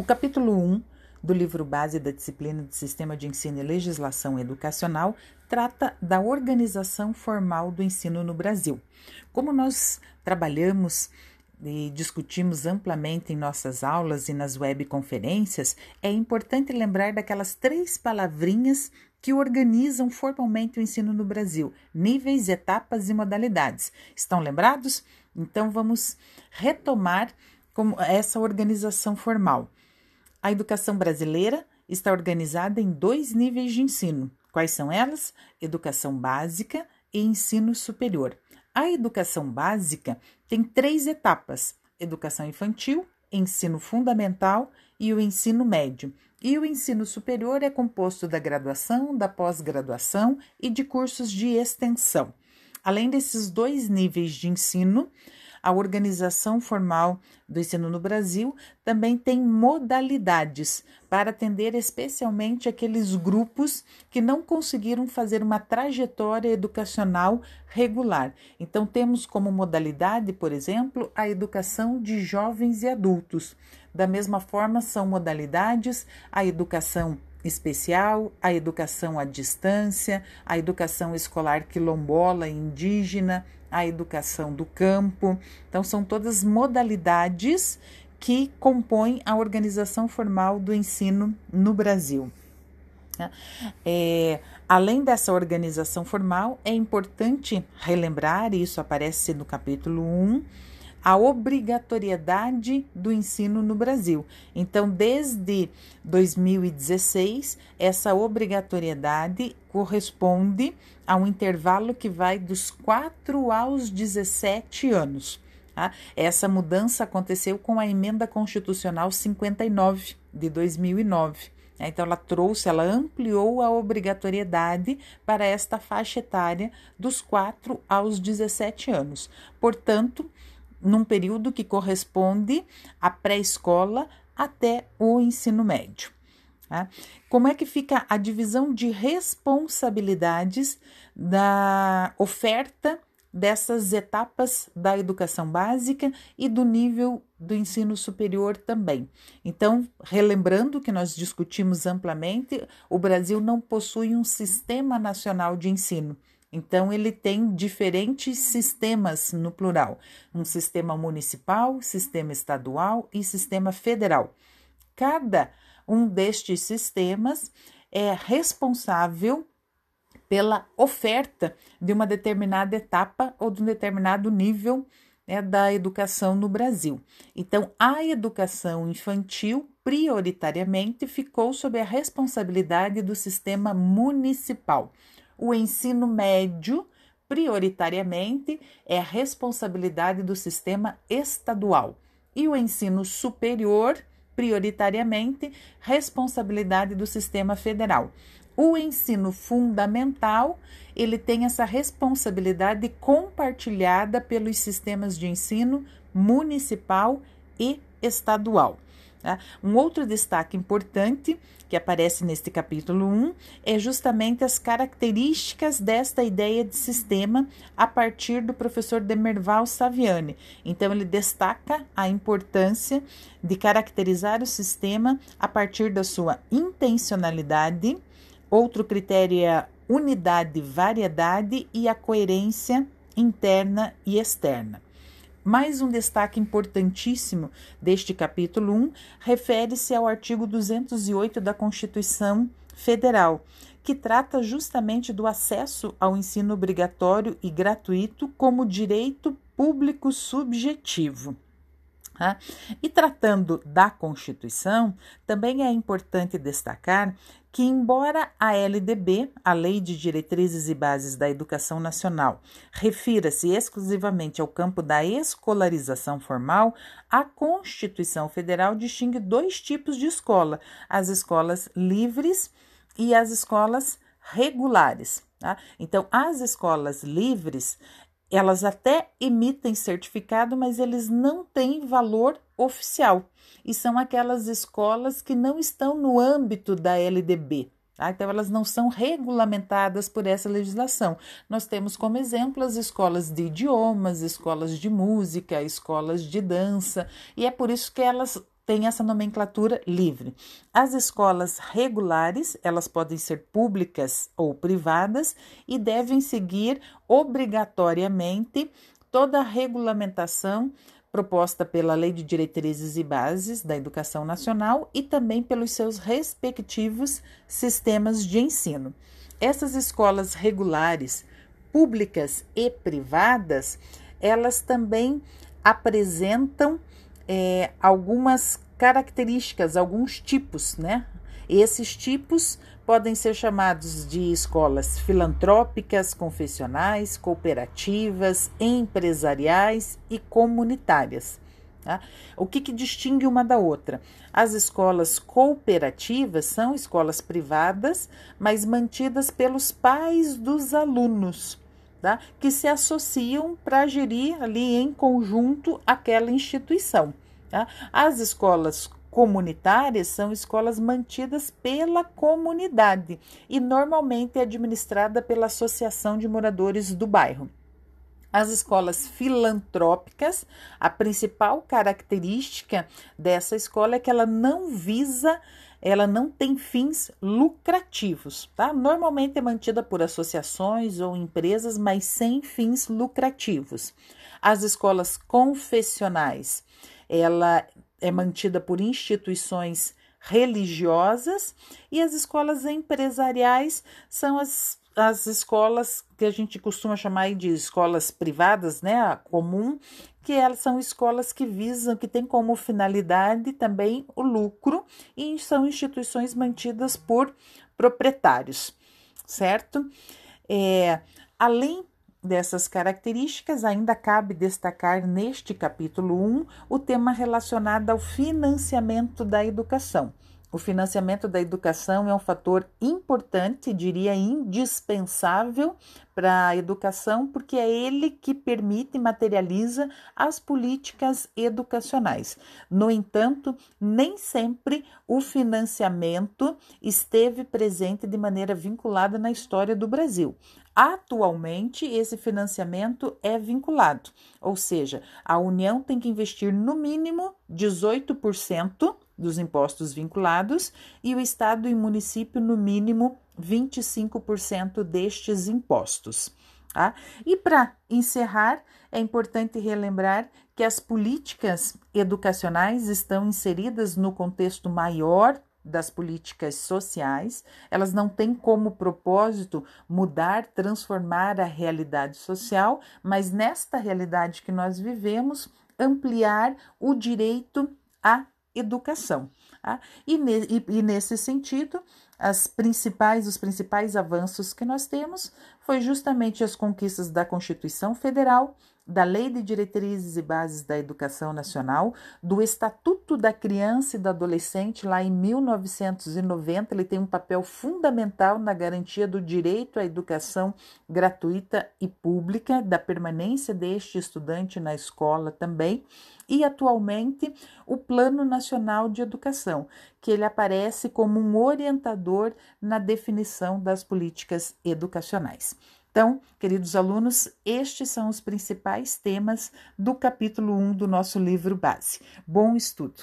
O capítulo 1 do livro base da disciplina de Sistema de Ensino e Legislação Educacional trata da organização formal do ensino no Brasil. Como nós trabalhamos e discutimos amplamente em nossas aulas e nas webconferências, é importante lembrar daquelas três palavrinhas que organizam formalmente o ensino no Brasil: níveis, etapas e modalidades. Estão lembrados? Então vamos retomar essa organização formal. A educação brasileira está organizada em dois níveis de ensino. Quais são elas? Educação básica e ensino superior. A educação básica tem três etapas: educação infantil, ensino fundamental e o ensino médio. E o ensino superior é composto da graduação, da pós-graduação e de cursos de extensão. Além desses dois níveis de ensino, a organização formal do ensino no Brasil também tem modalidades para atender especialmente aqueles grupos que não conseguiram fazer uma trajetória educacional regular. Então, temos como modalidade, por exemplo, a educação de jovens e adultos. Da mesma forma, são modalidades a educação especial, a educação à distância, a educação escolar quilombola indígena, a educação do campo. Então, são todas modalidades que compõem a organização formal do ensino no Brasil. É, além dessa organização formal, é importante relembrar, e isso aparece no capítulo 1, a obrigatoriedade do ensino no Brasil. Então, desde 2016, essa obrigatoriedade corresponde a um intervalo que vai dos 4 aos 17 anos. Tá? Essa mudança aconteceu com a emenda constitucional 59 de 2009. Né? Então, ela trouxe, ela ampliou a obrigatoriedade para esta faixa etária dos 4 aos 17 anos. Portanto, num período que corresponde à pré-escola até o ensino médio. Tá? Como é que fica a divisão de responsabilidades da oferta dessas etapas da educação básica e do nível do ensino superior também. Então, relembrando que nós discutimos amplamente, o Brasil não possui um sistema nacional de ensino. Então, ele tem diferentes sistemas no plural: um sistema municipal, sistema estadual e sistema federal. Cada um destes sistemas é responsável pela oferta de uma determinada etapa ou de um determinado nível né, da educação no Brasil. Então, a educação infantil, prioritariamente, ficou sob a responsabilidade do sistema municipal o ensino médio, prioritariamente, é a responsabilidade do sistema estadual. E o ensino superior, prioritariamente, responsabilidade do sistema federal. O ensino fundamental, ele tem essa responsabilidade compartilhada pelos sistemas de ensino municipal e estadual. Tá? Um outro destaque importante que aparece neste capítulo 1 é justamente as características desta ideia de sistema a partir do professor Demerval Saviani. Então, ele destaca a importância de caracterizar o sistema a partir da sua intencionalidade. Outro critério é a unidade, variedade e a coerência interna e externa. Mais um destaque importantíssimo deste capítulo 1 refere-se ao artigo 208 da Constituição Federal, que trata justamente do acesso ao ensino obrigatório e gratuito como direito público subjetivo. Tá? E tratando da Constituição, também é importante destacar que, embora a LDB, a Lei de Diretrizes e Bases da Educação Nacional, refira-se exclusivamente ao campo da escolarização formal, a Constituição Federal distingue dois tipos de escola: as escolas livres e as escolas regulares. Tá? Então, as escolas livres elas até emitem certificado, mas eles não têm valor oficial. E são aquelas escolas que não estão no âmbito da LDB. Tá? Então, elas não são regulamentadas por essa legislação. Nós temos como exemplo as escolas de idiomas, escolas de música, escolas de dança, e é por isso que elas tem essa nomenclatura livre. As escolas regulares, elas podem ser públicas ou privadas e devem seguir obrigatoriamente toda a regulamentação proposta pela Lei de Diretrizes e Bases da Educação Nacional e também pelos seus respectivos sistemas de ensino. Essas escolas regulares, públicas e privadas, elas também apresentam é, algumas características, alguns tipos, né? Esses tipos podem ser chamados de escolas filantrópicas, confessionais, cooperativas, empresariais e comunitárias. Tá? O que, que distingue uma da outra? As escolas cooperativas são escolas privadas, mas mantidas pelos pais dos alunos, tá? que se associam para gerir ali em conjunto aquela instituição. Tá? As escolas comunitárias são escolas mantidas pela comunidade e normalmente é administrada pela Associação de Moradores do Bairro. As escolas filantrópicas, a principal característica dessa escola é que ela não visa, ela não tem fins lucrativos, tá? Normalmente é mantida por associações ou empresas, mas sem fins lucrativos. As escolas confessionais, ela é mantida por instituições religiosas e as escolas empresariais são as, as escolas que a gente costuma chamar de escolas privadas, né, a comum, que elas são escolas que visam, que têm como finalidade também o lucro e são instituições mantidas por proprietários, certo? É, além dessas características, ainda cabe destacar neste capítulo 1 o tema relacionado ao financiamento da educação. O financiamento da educação é um fator importante, diria indispensável para a educação, porque é ele que permite e materializa as políticas educacionais. No entanto, nem sempre o financiamento esteve presente de maneira vinculada na história do Brasil. Atualmente, esse financiamento é vinculado, ou seja, a União tem que investir no mínimo 18% dos impostos vinculados e o Estado e município, no mínimo, 25% destes impostos. Tá? E para encerrar, é importante relembrar que as políticas educacionais estão inseridas no contexto maior das políticas sociais, elas não têm como propósito mudar, transformar a realidade social, mas nesta realidade que nós vivemos, ampliar o direito à educação. Tá? E, e, e, nesse sentido, as principais, os principais avanços que nós temos foi justamente as conquistas da Constituição Federal, da Lei de Diretrizes e Bases da Educação Nacional, do Estatuto da Criança e do Adolescente, lá em 1990. Ele tem um papel fundamental na garantia do direito à educação gratuita e pública, da permanência deste estudante na escola também. E atualmente o Plano Nacional de Educação, que ele aparece como um orientador na definição das políticas educacionais. Então, queridos alunos, estes são os principais temas do capítulo 1 do nosso livro base. Bom estudo!